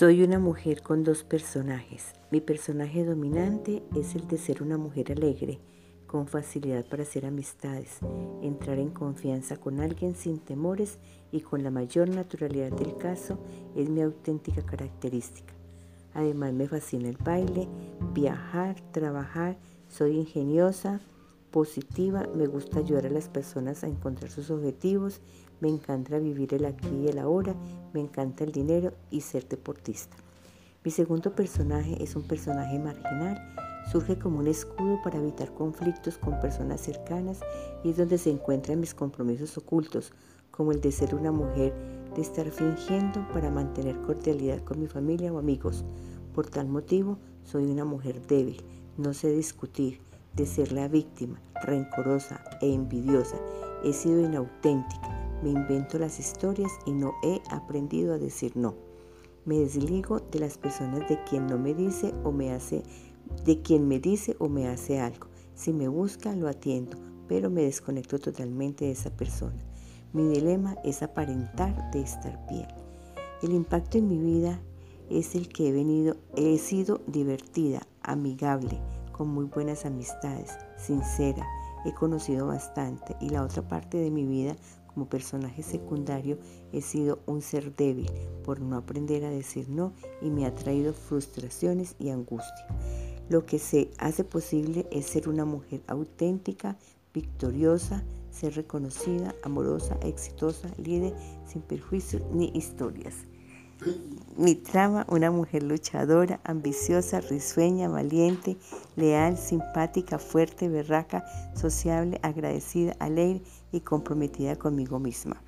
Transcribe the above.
Soy una mujer con dos personajes. Mi personaje dominante es el de ser una mujer alegre, con facilidad para hacer amistades, entrar en confianza con alguien sin temores y con la mayor naturalidad del caso es mi auténtica característica. Además me fascina el baile, viajar, trabajar, soy ingeniosa, positiva, me gusta ayudar a las personas a encontrar sus objetivos, me encanta vivir el aquí y el ahora, me encanta el dinero y ser deportista. Mi segundo personaje es un personaje marginal, surge como un escudo para evitar conflictos con personas cercanas y es donde se encuentran mis compromisos ocultos, como el de ser una mujer, de estar fingiendo para mantener cordialidad con mi familia o amigos. Por tal motivo, soy una mujer débil, no sé discutir, de ser la víctima, rencorosa e envidiosa. He sido inauténtica, me invento las historias y no he aprendido a decir no. Me desligo de las personas de quien no me dice o me hace, de quien me dice o me hace algo. Si me busca, lo atiendo, pero me desconecto totalmente de esa persona. Mi dilema es aparentar de estar bien. El impacto en mi vida es el que he venido, he sido divertida, amigable, con muy buenas amistades, sincera, he conocido bastante y la otra parte de mi vida como personaje secundario he sido un ser débil por no aprender a decir no y me ha traído frustraciones y angustia. Lo que se hace posible es ser una mujer auténtica, victoriosa, ser reconocida, amorosa, exitosa, líder, sin perjuicios ni historias. Mi trama, una mujer luchadora, ambiciosa, risueña, valiente, leal, simpática, fuerte, berraca, sociable, agradecida, alegre y comprometida conmigo misma.